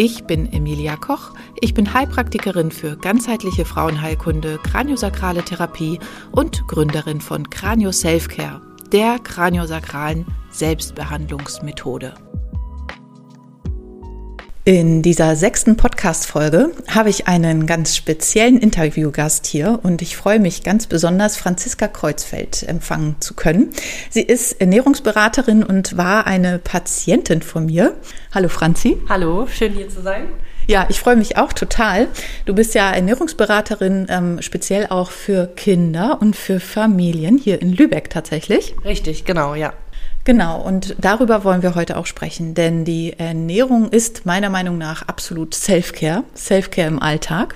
Ich bin Emilia Koch. Ich bin Heilpraktikerin für ganzheitliche Frauenheilkunde, kraniosakrale Therapie und Gründerin von Kranio Selfcare, der kraniosakralen Selbstbehandlungsmethode. In dieser sechsten Podcast-Folge habe ich einen ganz speziellen Interviewgast hier und ich freue mich ganz besonders, Franziska Kreuzfeld empfangen zu können. Sie ist Ernährungsberaterin und war eine Patientin von mir. Hallo Franzi. Hallo, schön hier zu sein. Ja, ich freue mich auch total. Du bist ja Ernährungsberaterin, ähm, speziell auch für Kinder und für Familien hier in Lübeck tatsächlich. Richtig, genau, ja. Genau, und darüber wollen wir heute auch sprechen, denn die Ernährung ist meiner Meinung nach absolut Self-Care, Self-Care im Alltag.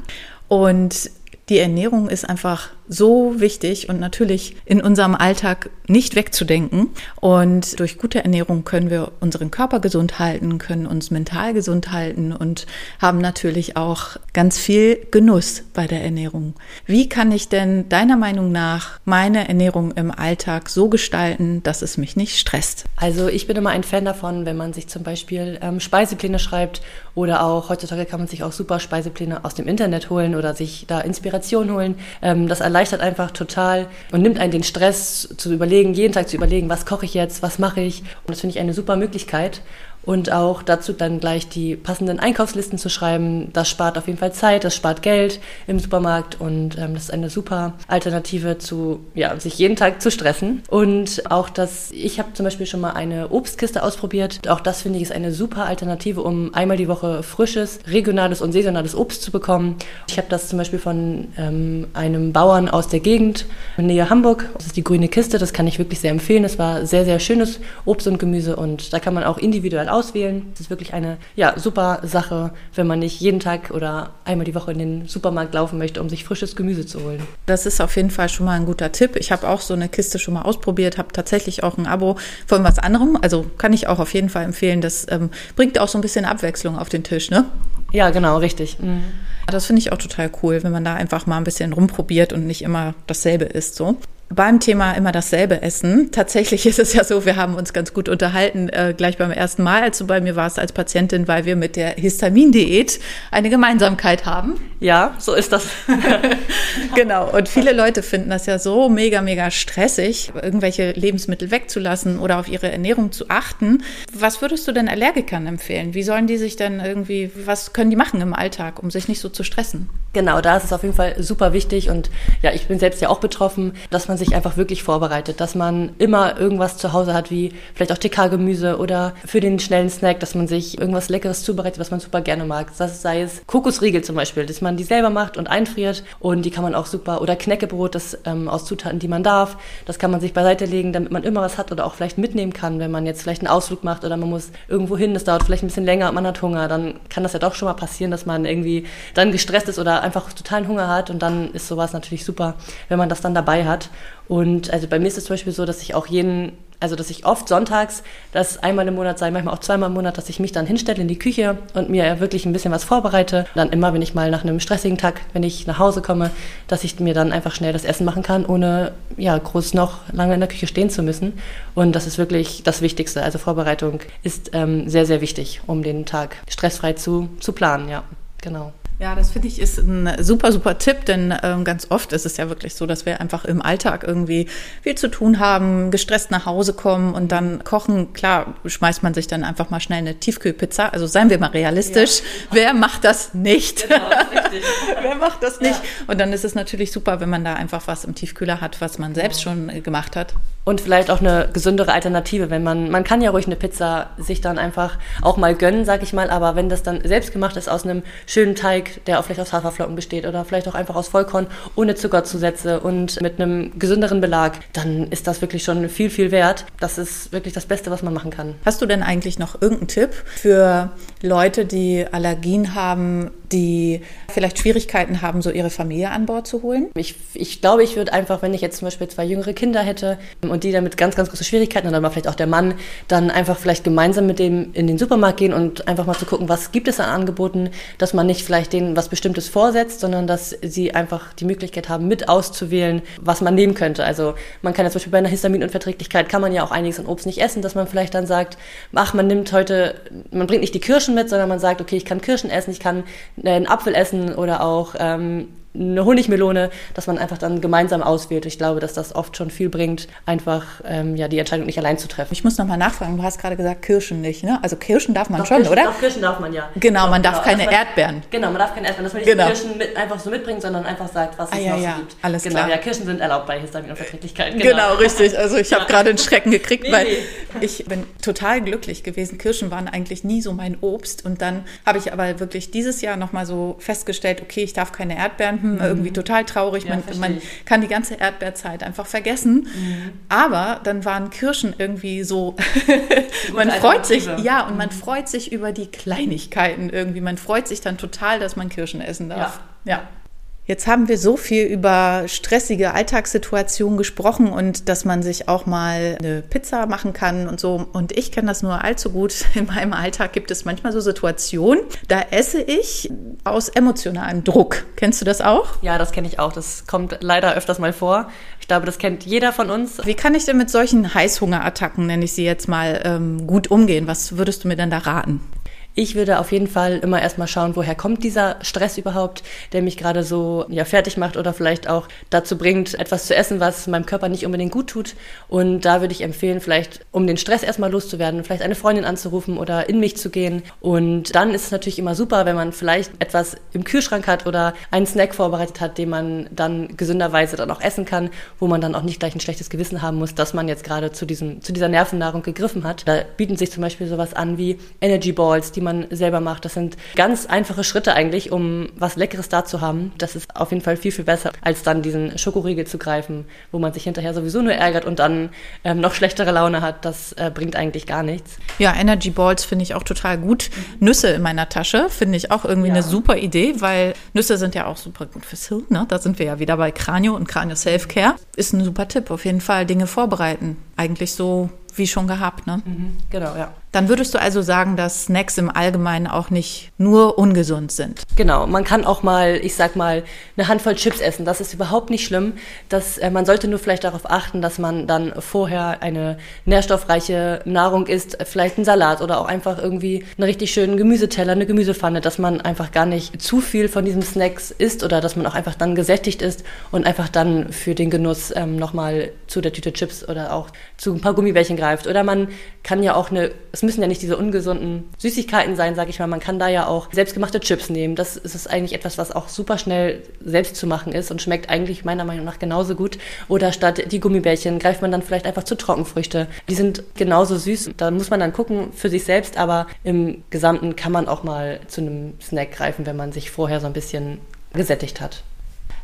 Und die Ernährung ist einfach so wichtig und natürlich in unserem Alltag nicht wegzudenken. Und durch gute Ernährung können wir unseren Körper gesund halten, können uns mental gesund halten und haben natürlich auch ganz viel Genuss bei der Ernährung. Wie kann ich denn deiner Meinung nach meine Ernährung im Alltag so gestalten, dass es mich nicht stresst? Also ich bin immer ein Fan davon, wenn man sich zum Beispiel ähm, Speisepläne schreibt oder auch heutzutage kann man sich auch super Speisepläne aus dem Internet holen oder sich da Inspiration holen. Ähm, das erleichtert einfach total und nimmt einen den Stress zu überlegen, jeden Tag zu überlegen, was koche ich jetzt, was mache ich. Und das finde ich eine super Möglichkeit und auch dazu dann gleich die passenden Einkaufslisten zu schreiben. Das spart auf jeden Fall Zeit, das spart Geld im Supermarkt und ähm, das ist eine super Alternative zu, ja, sich jeden Tag zu stressen. Und auch das, ich habe zum Beispiel schon mal eine Obstkiste ausprobiert. Auch das finde ich ist eine super Alternative, um einmal die Woche frisches, regionales und saisonales Obst zu bekommen. Ich habe das zum Beispiel von ähm, einem Bauern aus der Gegend in Nähe Hamburg. Das ist die grüne Kiste, das kann ich wirklich sehr empfehlen. Es war sehr, sehr schönes Obst und Gemüse und da kann man auch individuell auswählen. Das ist wirklich eine ja, super Sache, wenn man nicht jeden Tag oder einmal die Woche in den Supermarkt laufen möchte, um sich frisches Gemüse zu holen. Das ist auf jeden Fall schon mal ein guter Tipp. Ich habe auch so eine Kiste schon mal ausprobiert, habe tatsächlich auch ein Abo von was anderem. Also kann ich auch auf jeden Fall empfehlen. Das ähm, bringt auch so ein bisschen Abwechslung auf den Tisch, ne? Ja, genau, richtig. Mhm. Das finde ich auch total cool, wenn man da einfach mal ein bisschen rumprobiert und nicht immer dasselbe isst so beim Thema immer dasselbe essen. Tatsächlich ist es ja so, wir haben uns ganz gut unterhalten, äh, gleich beim ersten Mal, als du bei mir warst als Patientin, weil wir mit der Histamindiät eine Gemeinsamkeit haben. Ja, so ist das. genau. Und viele Leute finden das ja so mega, mega stressig, irgendwelche Lebensmittel wegzulassen oder auf ihre Ernährung zu achten. Was würdest du denn Allergikern empfehlen? Wie sollen die sich denn irgendwie, was können die machen im Alltag, um sich nicht so zu stressen? Genau, da ist es auf jeden Fall super wichtig und ja, ich bin selbst ja auch betroffen, dass man sich einfach wirklich vorbereitet, dass man immer irgendwas zu Hause hat, wie vielleicht auch TK-Gemüse oder für den schnellen Snack, dass man sich irgendwas Leckeres zubereitet, was man super gerne mag. Das sei es Kokosriegel zum Beispiel, dass man die selber macht und einfriert und die kann man auch super, oder Knäckebrot, das ähm, aus Zutaten, die man darf, das kann man sich beiseite legen, damit man immer was hat oder auch vielleicht mitnehmen kann, wenn man jetzt vielleicht einen Ausflug macht oder man muss irgendwo hin, das dauert vielleicht ein bisschen länger und man hat Hunger, dann kann das ja doch schon mal passieren, dass man irgendwie dann gestresst ist oder einfach totalen Hunger hat und dann ist sowas natürlich super, wenn man das dann dabei hat. Und also bei mir ist es zum Beispiel so, dass ich auch jeden, also dass ich oft sonntags, das einmal im Monat sei, manchmal auch zweimal im Monat, dass ich mich dann hinstelle in die Küche und mir wirklich ein bisschen was vorbereite. Dann immer, wenn ich mal nach einem stressigen Tag, wenn ich nach Hause komme, dass ich mir dann einfach schnell das Essen machen kann, ohne ja groß noch lange in der Küche stehen zu müssen. Und das ist wirklich das Wichtigste. Also Vorbereitung ist ähm, sehr, sehr wichtig, um den Tag stressfrei zu, zu planen, ja. Genau. Ja, das finde ich ist ein super, super Tipp, denn ähm, ganz oft ist es ja wirklich so, dass wir einfach im Alltag irgendwie viel zu tun haben, gestresst nach Hause kommen und dann kochen. Klar, schmeißt man sich dann einfach mal schnell eine Tiefkühlpizza. Also seien wir mal realistisch. Ja. Wer macht das nicht? Genau, Wer macht das nicht? Ja. Und dann ist es natürlich super, wenn man da einfach was im Tiefkühler hat, was man selbst schon äh, gemacht hat. Und vielleicht auch eine gesündere Alternative, wenn man, man kann ja ruhig eine Pizza sich dann einfach auch mal gönnen, sag ich mal, aber wenn das dann selbst gemacht ist aus einem schönen Teig, der auch vielleicht aus Haferflocken besteht oder vielleicht auch einfach aus Vollkorn ohne Zuckerzusätze und mit einem gesünderen Belag, dann ist das wirklich schon viel, viel wert. Das ist wirklich das Beste, was man machen kann. Hast du denn eigentlich noch irgendeinen Tipp für Leute, die Allergien haben, die vielleicht Schwierigkeiten haben, so ihre Familie an Bord zu holen? Ich, ich glaube, ich würde einfach, wenn ich jetzt zum Beispiel zwei jüngere Kinder hätte und die damit ganz, ganz große Schwierigkeiten und dann mal vielleicht auch der Mann, dann einfach vielleicht gemeinsam mit dem in den Supermarkt gehen und einfach mal zu gucken, was gibt es an Angeboten, dass man nicht vielleicht denen was Bestimmtes vorsetzt, sondern dass sie einfach die Möglichkeit haben, mit auszuwählen, was man nehmen könnte. Also man kann ja zum Beispiel bei einer Histaminunverträglichkeit kann man ja auch einiges an Obst nicht essen, dass man vielleicht dann sagt, ach, man nimmt heute, man bringt nicht die Kirschen mit, sondern man sagt, okay, ich kann Kirschen essen, ich kann einen Apfel essen oder auch ähm, eine Honigmelone, dass man einfach dann gemeinsam auswählt. Ich glaube, dass das oft schon viel bringt, einfach ähm, ja die Entscheidung nicht allein zu treffen. Ich muss nochmal nachfragen, du hast gerade gesagt Kirschen nicht, ne? Also Kirschen darf man doch, schon, Kirschen, oder? Doch, Kirschen darf man ja. Genau, doch, man darf genau. keine man, Erdbeeren. Genau, man darf keine Erdbeeren, dass man nicht genau. Kirschen mit, einfach so mitbringt, sondern einfach sagt, was es ah, ja, noch ja. gibt. Alles genau, klar. ja, Kirschen sind erlaubt bei Histaminunverträglichkeiten. Genau. genau, richtig. Also ich ja. habe gerade einen Schrecken gekriegt, nee, weil nee. ich bin total glücklich gewesen. Kirschen waren eigentlich nie so mein Obst und dann habe ich aber wirklich dieses Jahr nochmal so festgestellt, okay, ich darf keine Erdbeeren, hm, mhm. irgendwie total traurig. Ja, man, man, kann die ganze Erdbeerzeit einfach vergessen. Mhm. Aber dann waren Kirschen irgendwie so, man freut sich, ja, und mhm. man freut sich über die Kleinigkeiten irgendwie. Man freut sich dann total, dass man Kirschen essen darf. ja. ja. Jetzt haben wir so viel über stressige Alltagssituationen gesprochen und dass man sich auch mal eine Pizza machen kann und so. Und ich kenne das nur allzu gut. In meinem Alltag gibt es manchmal so Situationen, da esse ich aus emotionalem Druck. Kennst du das auch? Ja, das kenne ich auch. Das kommt leider öfters mal vor. Ich glaube, das kennt jeder von uns. Wie kann ich denn mit solchen Heißhungerattacken, nenne ich sie jetzt mal, ähm, gut umgehen? Was würdest du mir denn da raten? Ich würde auf jeden Fall immer erstmal schauen, woher kommt dieser Stress überhaupt, der mich gerade so ja, fertig macht oder vielleicht auch dazu bringt, etwas zu essen, was meinem Körper nicht unbedingt gut tut. Und da würde ich empfehlen, vielleicht, um den Stress erstmal loszuwerden, vielleicht eine Freundin anzurufen oder in mich zu gehen. Und dann ist es natürlich immer super, wenn man vielleicht etwas im Kühlschrank hat oder einen Snack vorbereitet hat, den man dann gesünderweise dann auch essen kann, wo man dann auch nicht gleich ein schlechtes Gewissen haben muss, dass man jetzt gerade zu diesem, zu dieser Nervennahrung gegriffen hat. Da bieten sich zum Beispiel sowas an wie Energy Balls, die man selber macht. Das sind ganz einfache Schritte eigentlich, um was Leckeres da zu haben. Das ist auf jeden Fall viel, viel besser, als dann diesen Schokoriegel zu greifen, wo man sich hinterher sowieso nur ärgert und dann ähm, noch schlechtere Laune hat. Das äh, bringt eigentlich gar nichts. Ja, Energy Balls finde ich auch total gut. Nüsse in meiner Tasche finde ich auch irgendwie ja. eine super Idee, weil Nüsse sind ja auch super gut fürs Hirn. Ne? Da sind wir ja wieder bei Kranio und Kranio Self-Care. Ist ein super Tipp, auf jeden Fall Dinge vorbereiten. Eigentlich so wie schon gehabt, ne? Mhm, genau, ja. Dann würdest du also sagen, dass Snacks im Allgemeinen auch nicht nur ungesund sind. Genau, man kann auch mal, ich sag mal, eine Handvoll Chips essen. Das ist überhaupt nicht schlimm. Das, äh, man sollte nur vielleicht darauf achten, dass man dann vorher eine nährstoffreiche Nahrung isst, vielleicht einen Salat oder auch einfach irgendwie einen richtig schönen Gemüseteller, eine Gemüsepfanne, dass man einfach gar nicht zu viel von diesen Snacks isst oder dass man auch einfach dann gesättigt ist und einfach dann für den Genuss ähm, nochmal zu der Tüte Chips oder auch zu ein paar Gummibärchen greift. Oder man kann ja auch eine, es müssen ja nicht diese ungesunden Süßigkeiten sein, sage ich mal. Man kann da ja auch selbstgemachte Chips nehmen. Das ist eigentlich etwas, was auch super schnell selbst zu machen ist und schmeckt eigentlich meiner Meinung nach genauso gut. Oder statt die Gummibärchen greift man dann vielleicht einfach zu Trockenfrüchte. Die sind genauso süß. Da muss man dann gucken für sich selbst, aber im Gesamten kann man auch mal zu einem Snack greifen, wenn man sich vorher so ein bisschen gesättigt hat.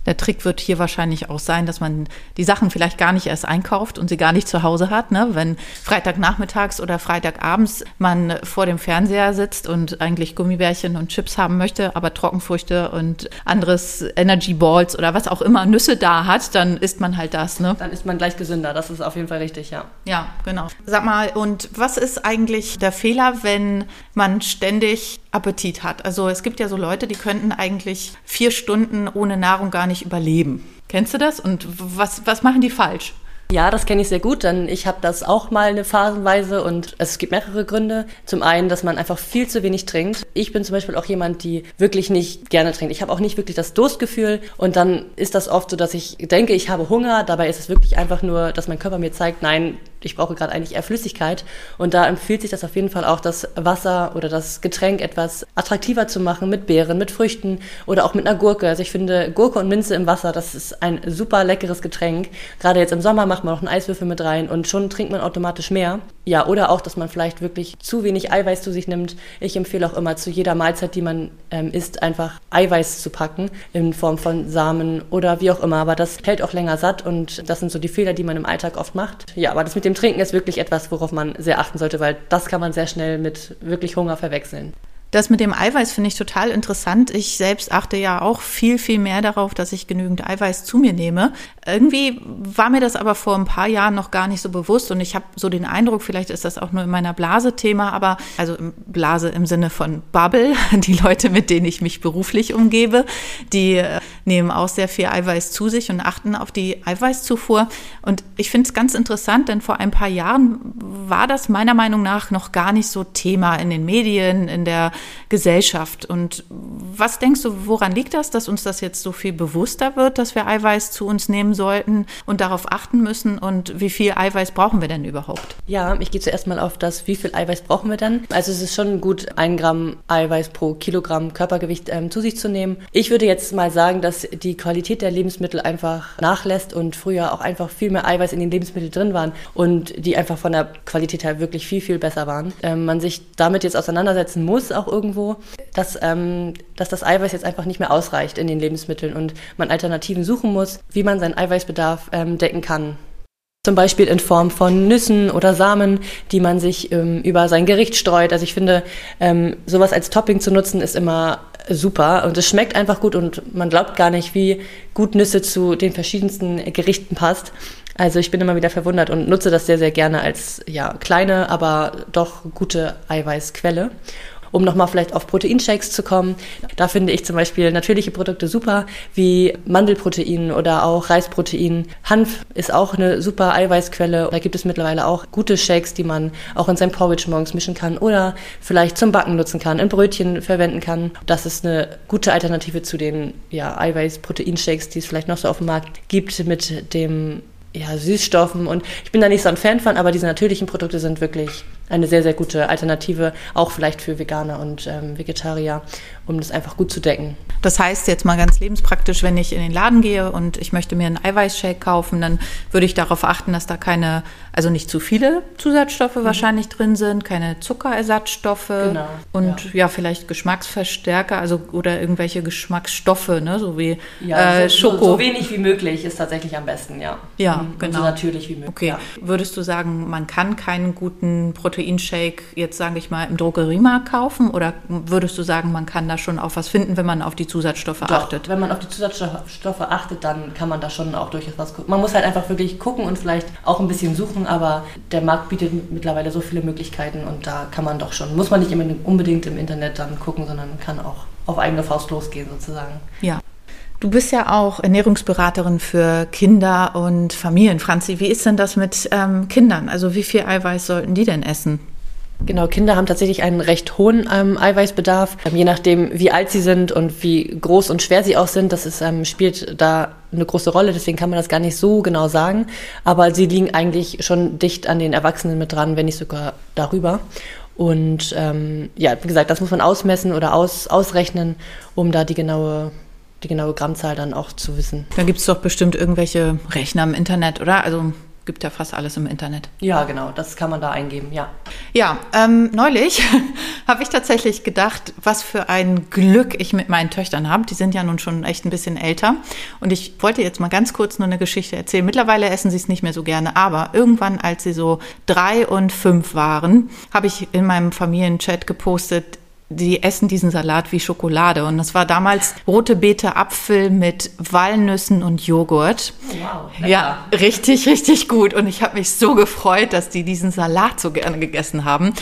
Der Trick wird hier wahrscheinlich auch sein, dass man die Sachen vielleicht gar nicht erst einkauft und sie gar nicht zu Hause hat. Ne? Wenn Freitagnachmittags oder Freitagabends man vor dem Fernseher sitzt und eigentlich Gummibärchen und Chips haben möchte, aber Trockenfrüchte und anderes Energy Balls oder was auch immer Nüsse da hat, dann isst man halt das. Ne? Dann ist man gleich gesünder. Das ist auf jeden Fall richtig, ja. Ja, genau. Sag mal, und was ist eigentlich der Fehler, wenn man ständig Appetit hat. Also es gibt ja so Leute, die könnten eigentlich vier Stunden ohne Nahrung gar nicht überleben. Kennst du das? Und was, was machen die falsch? Ja, das kenne ich sehr gut, denn ich habe das auch mal eine Phasenweise und es gibt mehrere Gründe. Zum einen, dass man einfach viel zu wenig trinkt. Ich bin zum Beispiel auch jemand, die wirklich nicht gerne trinkt. Ich habe auch nicht wirklich das Durstgefühl und dann ist das oft so, dass ich denke, ich habe Hunger. Dabei ist es wirklich einfach nur, dass mein Körper mir zeigt, nein, ich brauche gerade eigentlich eher Flüssigkeit. Und da empfiehlt sich das auf jeden Fall auch, das Wasser oder das Getränk etwas attraktiver zu machen mit Beeren, mit Früchten oder auch mit einer Gurke. Also ich finde Gurke und Minze im Wasser, das ist ein super leckeres Getränk. Gerade jetzt im Sommer macht man noch einen Eiswürfel mit rein und schon trinkt man automatisch mehr. Ja, oder auch, dass man vielleicht wirklich zu wenig Eiweiß zu sich nimmt. Ich empfehle auch immer zu jeder Mahlzeit, die man ähm, isst, einfach Eiweiß zu packen in Form von Samen oder wie auch immer. Aber das hält auch länger satt und das sind so die Fehler, die man im Alltag oft macht. Ja, aber das mit dem Trinken ist wirklich etwas, worauf man sehr achten sollte, weil das kann man sehr schnell mit wirklich Hunger verwechseln. Das mit dem Eiweiß finde ich total interessant. Ich selbst achte ja auch viel, viel mehr darauf, dass ich genügend Eiweiß zu mir nehme. Irgendwie war mir das aber vor ein paar Jahren noch gar nicht so bewusst und ich habe so den Eindruck, vielleicht ist das auch nur in meiner Blase Thema, aber also Blase im Sinne von Bubble, die Leute, mit denen ich mich beruflich umgebe, die äh, nehmen auch sehr viel Eiweiß zu sich und achten auf die Eiweißzufuhr. Und ich finde es ganz interessant, denn vor ein paar Jahren war das meiner Meinung nach noch gar nicht so Thema in den Medien, in der Gesellschaft. Und was denkst du, woran liegt das, dass uns das jetzt so viel bewusster wird, dass wir Eiweiß zu uns nehmen sollten und darauf achten müssen? Und wie viel Eiweiß brauchen wir denn überhaupt? Ja, ich gehe zuerst mal auf das, wie viel Eiweiß brauchen wir denn? Also es ist schon gut, ein Gramm Eiweiß pro Kilogramm Körpergewicht ähm, zu sich zu nehmen. Ich würde jetzt mal sagen, dass die Qualität der Lebensmittel einfach nachlässt und früher auch einfach viel mehr Eiweiß in den Lebensmitteln drin waren und die einfach von der Qualität her wirklich viel, viel besser waren. Ähm, man sich damit jetzt auseinandersetzen muss, auch irgendwo, dass, ähm, dass das Eiweiß jetzt einfach nicht mehr ausreicht in den Lebensmitteln und man Alternativen suchen muss, wie man seinen Eiweißbedarf ähm, decken kann. Zum Beispiel in Form von Nüssen oder Samen, die man sich ähm, über sein Gericht streut. Also ich finde, ähm, sowas als Topping zu nutzen, ist immer super und es schmeckt einfach gut und man glaubt gar nicht, wie gut Nüsse zu den verschiedensten Gerichten passt. Also ich bin immer wieder verwundert und nutze das sehr, sehr gerne als ja, kleine, aber doch gute Eiweißquelle um nochmal vielleicht auf Proteinshakes zu kommen. Da finde ich zum Beispiel natürliche Produkte super, wie Mandelprotein oder auch Reisprotein. Hanf ist auch eine super Eiweißquelle. Da gibt es mittlerweile auch gute Shakes, die man auch in sein Porridge morgens mischen kann oder vielleicht zum Backen nutzen kann, in Brötchen verwenden kann. Das ist eine gute Alternative zu den ja, Eiweiß-Protein-Shakes, die es vielleicht noch so auf dem Markt gibt mit dem ja, Süßstoffen und ich bin da nicht so ein Fan von, aber diese natürlichen Produkte sind wirklich eine sehr, sehr gute Alternative, auch vielleicht für Veganer und ähm, Vegetarier, um das einfach gut zu decken. Das heißt jetzt mal ganz lebenspraktisch, wenn ich in den Laden gehe und ich möchte mir einen Eiweißshake kaufen, dann würde ich darauf achten, dass da keine, also nicht zu viele Zusatzstoffe mhm. wahrscheinlich drin sind, keine Zuckerersatzstoffe genau, und ja. ja. vielleicht Geschmacksverstärker, also oder irgendwelche Geschmacksstoffe, ne, so wie ja, äh, so, Schoko. So, so, wenig wie möglich ist tatsächlich am besten, ja. Ja, mhm. Genau. so natürlich wie möglich. Okay. Ja. Würdest du sagen, man kann keinen guten Protein Proteinshake jetzt, sage ich mal, im Drogeriemarkt kaufen? Oder würdest du sagen, man kann da schon auf was finden, wenn man auf die Zusatzstoffe Doch, achtet? Wenn man auf die Zusatzstoffe achtet, dann kann man da schon auch durchaus was gucken. Man muss halt einfach wirklich gucken und vielleicht auch ein bisschen suchen, aber der Markt bietet mittlerweile so viele Möglichkeiten und da kann man doch schon, muss man nicht unbedingt im Internet dann gucken, sondern kann auch auf eigene Faust losgehen sozusagen. Ja. Du bist ja auch Ernährungsberaterin für Kinder und Familien. Franzi, wie ist denn das mit ähm, Kindern? Also wie viel Eiweiß sollten die denn essen? Genau, Kinder haben tatsächlich einen recht hohen ähm, Eiweißbedarf. Ähm, je nachdem, wie alt sie sind und wie groß und schwer sie auch sind, das ist, ähm, spielt da eine große Rolle. Deswegen kann man das gar nicht so genau sagen. Aber sie liegen eigentlich schon dicht an den Erwachsenen mit dran, wenn nicht sogar darüber. Und ähm, ja, wie gesagt, das muss man ausmessen oder aus, ausrechnen, um da die genaue die genaue Grammzahl dann auch zu wissen. Dann gibt es doch bestimmt irgendwelche Rechner im Internet, oder? Also gibt ja fast alles im Internet. Ja, genau, das kann man da eingeben, ja. Ja, ähm, neulich habe ich tatsächlich gedacht, was für ein Glück ich mit meinen Töchtern habe. Die sind ja nun schon echt ein bisschen älter. Und ich wollte jetzt mal ganz kurz nur eine Geschichte erzählen. Mittlerweile essen sie es nicht mehr so gerne, aber irgendwann, als sie so drei und fünf waren, habe ich in meinem Familienchat gepostet, die essen diesen Salat wie Schokolade. Und das war damals rote Beete Apfel mit Walnüssen und Joghurt. Wow. Lecker. Ja, richtig, richtig gut. Und ich habe mich so gefreut, dass die diesen Salat so gerne gegessen haben.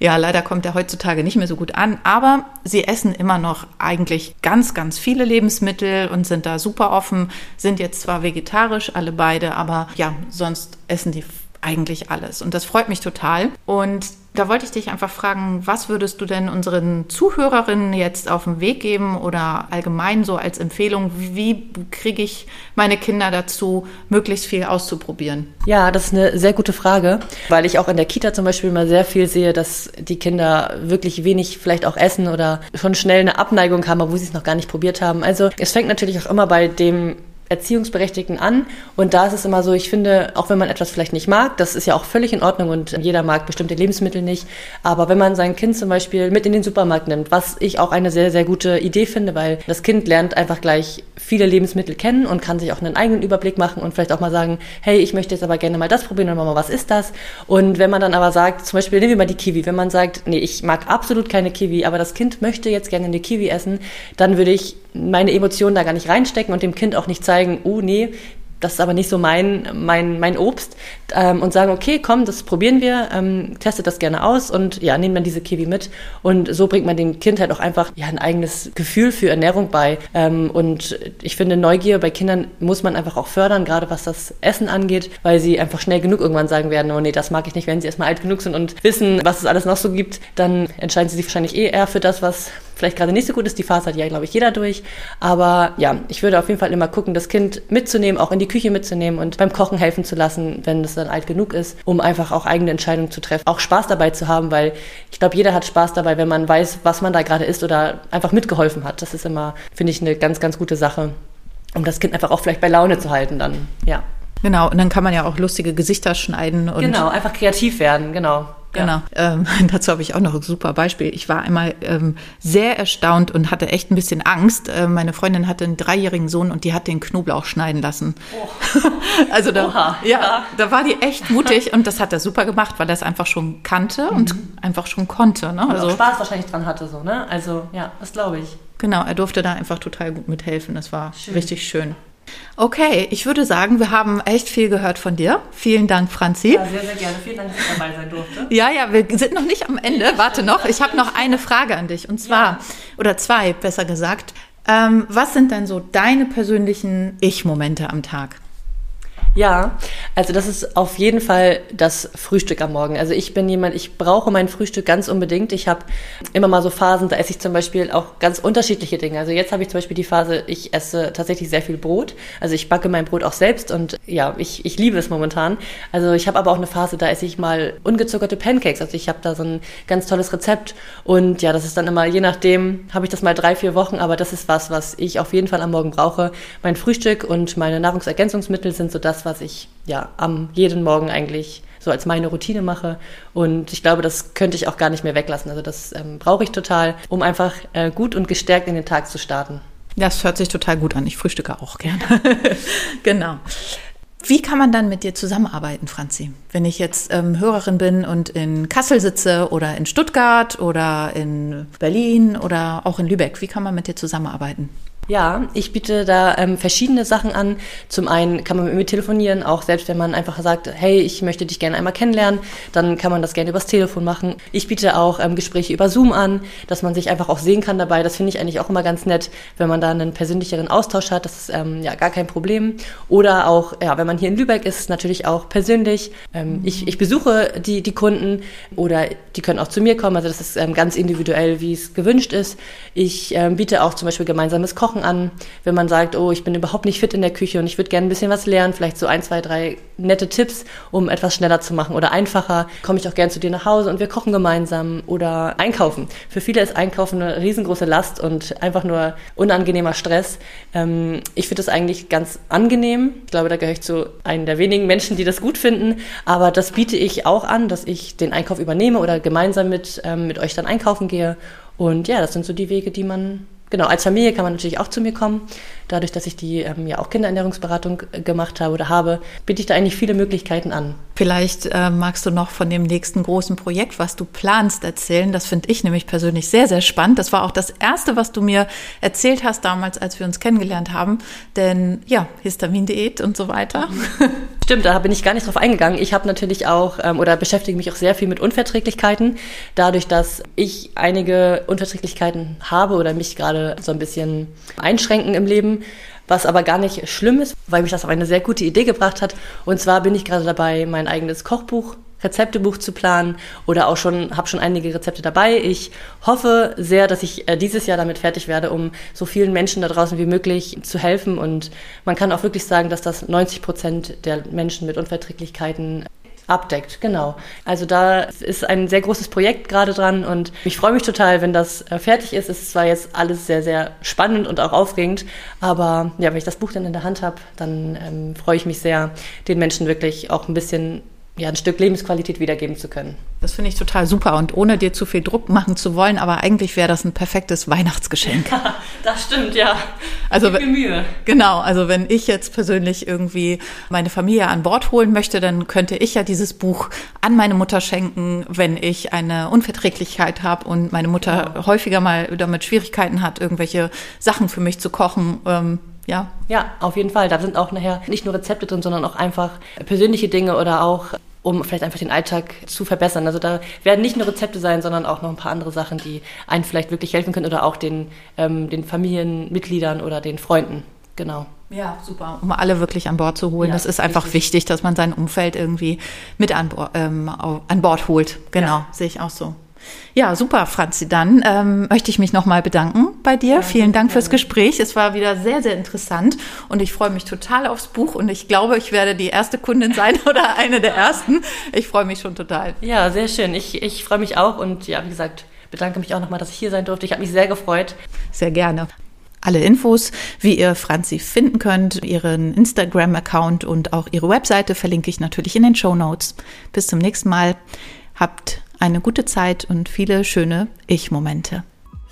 Ja, leider kommt er heutzutage nicht mehr so gut an, aber sie essen immer noch eigentlich ganz, ganz viele Lebensmittel und sind da super offen, sind jetzt zwar vegetarisch, alle beide, aber ja, sonst essen die eigentlich alles. Und das freut mich total. Und da wollte ich dich einfach fragen, was würdest du denn unseren Zuhörerinnen jetzt auf den Weg geben oder allgemein so als Empfehlung, wie kriege ich meine Kinder dazu, möglichst viel auszuprobieren? Ja, das ist eine sehr gute Frage, weil ich auch in der Kita zum Beispiel mal sehr viel sehe, dass die Kinder wirklich wenig vielleicht auch essen oder schon schnell eine Abneigung haben, obwohl sie es noch gar nicht probiert haben. Also es fängt natürlich auch immer bei dem Erziehungsberechtigten an. Und da ist es immer so, ich finde, auch wenn man etwas vielleicht nicht mag, das ist ja auch völlig in Ordnung und jeder mag bestimmte Lebensmittel nicht. Aber wenn man sein Kind zum Beispiel mit in den Supermarkt nimmt, was ich auch eine sehr, sehr gute Idee finde, weil das Kind lernt einfach gleich viele Lebensmittel kennen und kann sich auch einen eigenen Überblick machen und vielleicht auch mal sagen, hey, ich möchte jetzt aber gerne mal das probieren und Mama, was ist das? Und wenn man dann aber sagt, zum Beispiel nehmen wir mal die Kiwi, wenn man sagt, nee, ich mag absolut keine Kiwi, aber das Kind möchte jetzt gerne eine Kiwi essen, dann würde ich meine Emotionen da gar nicht reinstecken und dem Kind auch nicht zeigen, oh nee, das ist aber nicht so mein, mein, mein Obst ähm, und sagen, okay, komm, das probieren wir, ähm, testet das gerne aus und ja, nehmen dann diese Kiwi mit und so bringt man dem Kind halt auch einfach ja, ein eigenes Gefühl für Ernährung bei ähm, und ich finde, Neugier bei Kindern muss man einfach auch fördern, gerade was das Essen angeht, weil sie einfach schnell genug irgendwann sagen werden, oh nee, das mag ich nicht, wenn sie erstmal alt genug sind und wissen, was es alles noch so gibt, dann entscheiden sie sich wahrscheinlich eh eher für das, was vielleicht gerade nicht so gut ist. Die Phase hat ja, glaube ich, jeder durch. Aber ja, ich würde auf jeden Fall immer gucken, das Kind mitzunehmen, auch in die Küche mitzunehmen und beim Kochen helfen zu lassen, wenn es dann alt genug ist, um einfach auch eigene Entscheidungen zu treffen. Auch Spaß dabei zu haben, weil ich glaube, jeder hat Spaß dabei, wenn man weiß, was man da gerade ist oder einfach mitgeholfen hat. Das ist immer, finde ich, eine ganz, ganz gute Sache, um das Kind einfach auch vielleicht bei Laune zu halten dann, ja. Genau, und dann kann man ja auch lustige Gesichter schneiden. Und genau, einfach kreativ werden, genau. Genau. Ja. Ähm, dazu habe ich auch noch ein super Beispiel. Ich war einmal ähm, sehr erstaunt und hatte echt ein bisschen Angst. Äh, meine Freundin hatte einen dreijährigen Sohn und die hat den Knoblauch schneiden lassen. Oh. also da, Oha, ja, da war die echt mutig und das hat er super gemacht, weil er es einfach schon kannte mhm. und einfach schon konnte. Ne? Also und Spaß wahrscheinlich dran hatte so, ne? Also ja, das glaube ich. Genau, er durfte da einfach total gut mithelfen. Das war schön. richtig schön. Okay, ich würde sagen, wir haben echt viel gehört von dir. Vielen Dank, Franzi. Ja, sehr, sehr gerne. Vielen Dank, dass ich dabei sein durfte. Ja, ja, wir sind noch nicht am Ende. Warte noch. Ich habe noch eine Frage an dich. Und zwar, ja. oder zwei, besser gesagt. Ähm, was sind denn so deine persönlichen Ich-Momente am Tag? Ja, also das ist auf jeden Fall das Frühstück am Morgen. Also ich bin jemand, ich brauche mein Frühstück ganz unbedingt. Ich habe immer mal so Phasen, da esse ich zum Beispiel auch ganz unterschiedliche Dinge. Also jetzt habe ich zum Beispiel die Phase, ich esse tatsächlich sehr viel Brot. Also ich backe mein Brot auch selbst und ja, ich, ich liebe es momentan. Also ich habe aber auch eine Phase, da esse ich mal ungezuckerte Pancakes. Also ich habe da so ein ganz tolles Rezept und ja, das ist dann immer, je nachdem, habe ich das mal drei, vier Wochen, aber das ist was, was ich auf jeden Fall am Morgen brauche. Mein Frühstück und meine Nahrungsergänzungsmittel sind so das, was ich ja am jeden Morgen eigentlich so als meine Routine mache. Und ich glaube, das könnte ich auch gar nicht mehr weglassen. Also das ähm, brauche ich total, um einfach äh, gut und gestärkt in den Tag zu starten. Das hört sich total gut an. Ich frühstücke auch gerne. genau. Wie kann man dann mit dir zusammenarbeiten, Franzi? Wenn ich jetzt ähm, Hörerin bin und in Kassel sitze oder in Stuttgart oder in Berlin oder auch in Lübeck, wie kann man mit dir zusammenarbeiten? Ja, ich biete da ähm, verschiedene Sachen an. Zum einen kann man mit mir telefonieren, auch selbst wenn man einfach sagt, hey, ich möchte dich gerne einmal kennenlernen, dann kann man das gerne übers Telefon machen. Ich biete auch ähm, Gespräche über Zoom an, dass man sich einfach auch sehen kann dabei. Das finde ich eigentlich auch immer ganz nett, wenn man da einen persönlicheren Austausch hat. Das ist ähm, ja gar kein Problem. Oder auch, ja, wenn man hier in Lübeck ist, natürlich auch persönlich. Ähm, ich, ich besuche die, die Kunden oder die können auch zu mir kommen. Also das ist ähm, ganz individuell, wie es gewünscht ist. Ich ähm, biete auch zum Beispiel gemeinsames Kochen Kochen an, wenn man sagt, oh, ich bin überhaupt nicht fit in der Küche und ich würde gerne ein bisschen was lernen, vielleicht so ein, zwei, drei nette Tipps, um etwas schneller zu machen oder einfacher, komme ich auch gerne zu dir nach Hause und wir kochen gemeinsam oder einkaufen. Für viele ist Einkaufen eine riesengroße Last und einfach nur unangenehmer Stress. Ähm, ich finde das eigentlich ganz angenehm. Ich glaube, da gehöre ich zu einem der wenigen Menschen, die das gut finden, aber das biete ich auch an, dass ich den Einkauf übernehme oder gemeinsam mit, ähm, mit euch dann einkaufen gehe. Und ja, das sind so die Wege, die man genau, als Familie kann man natürlich auch zu mir kommen. Dadurch, dass ich die ähm, ja auch Kinderernährungsberatung äh, gemacht habe oder habe, biete ich da eigentlich viele Möglichkeiten an. Vielleicht äh, magst du noch von dem nächsten großen Projekt, was du planst, erzählen. Das finde ich nämlich persönlich sehr, sehr spannend. Das war auch das Erste, was du mir erzählt hast damals, als wir uns kennengelernt haben. Denn ja, Histamindiät und so weiter. Stimmt, da bin ich gar nicht drauf eingegangen. Ich habe natürlich auch ähm, oder beschäftige mich auch sehr viel mit Unverträglichkeiten. Dadurch, dass ich einige Unverträglichkeiten habe oder mich gerade so ein bisschen einschränken im Leben, was aber gar nicht schlimm ist, weil mich das auf eine sehr gute Idee gebracht hat. Und zwar bin ich gerade dabei, mein eigenes Kochbuch Rezeptebuch zu planen oder auch schon habe schon einige Rezepte dabei. Ich hoffe sehr, dass ich äh, dieses Jahr damit fertig werde, um so vielen Menschen da draußen wie möglich zu helfen. Und man kann auch wirklich sagen, dass das 90 Prozent der Menschen mit Unverträglichkeiten abdeckt, genau. Also da ist ein sehr großes Projekt gerade dran und ich freue mich total, wenn das äh, fertig ist. Es ist zwar jetzt alles sehr, sehr spannend und auch aufregend, aber ja, wenn ich das Buch dann in der Hand habe, dann ähm, freue ich mich sehr, den Menschen wirklich auch ein bisschen ja, ein Stück Lebensqualität wiedergeben zu können. Das finde ich total super und ohne dir zu viel Druck machen zu wollen, aber eigentlich wäre das ein perfektes Weihnachtsgeschenk. Ja, das stimmt, ja. Also viel Mühe. Genau, also wenn ich jetzt persönlich irgendwie meine Familie an Bord holen möchte, dann könnte ich ja dieses Buch an meine Mutter schenken, wenn ich eine Unverträglichkeit habe und meine Mutter ja. häufiger mal damit Schwierigkeiten hat, irgendwelche Sachen für mich zu kochen. Ähm, ja. Ja, auf jeden Fall. Da sind auch nachher nicht nur Rezepte drin, sondern auch einfach persönliche Dinge oder auch um vielleicht einfach den Alltag zu verbessern. Also da werden nicht nur Rezepte sein, sondern auch noch ein paar andere Sachen, die einen vielleicht wirklich helfen können oder auch den, ähm, den Familienmitgliedern oder den Freunden. Genau. Ja, super. Um alle wirklich an Bord zu holen. Ja, das ist einfach richtig. wichtig, dass man sein Umfeld irgendwie mit an, ähm, an Bord holt. Genau, ja. sehe ich auch so. Ja, super, Franzi. Dann ähm, möchte ich mich nochmal bedanken bei dir. Ja, Vielen Dank fürs Gespräch. Es war wieder sehr, sehr interessant und ich freue mich total aufs Buch und ich glaube, ich werde die erste Kundin sein oder eine der ersten. Ich freue mich schon total. Ja, sehr schön. Ich, ich freue mich auch und ja, wie gesagt, bedanke mich auch nochmal, dass ich hier sein durfte. Ich habe mich sehr gefreut. Sehr gerne. Alle Infos, wie ihr Franzi finden könnt, ihren Instagram-Account und auch ihre Webseite verlinke ich natürlich in den Show Notes. Bis zum nächsten Mal. Habt eine gute Zeit und viele schöne Ich-Momente.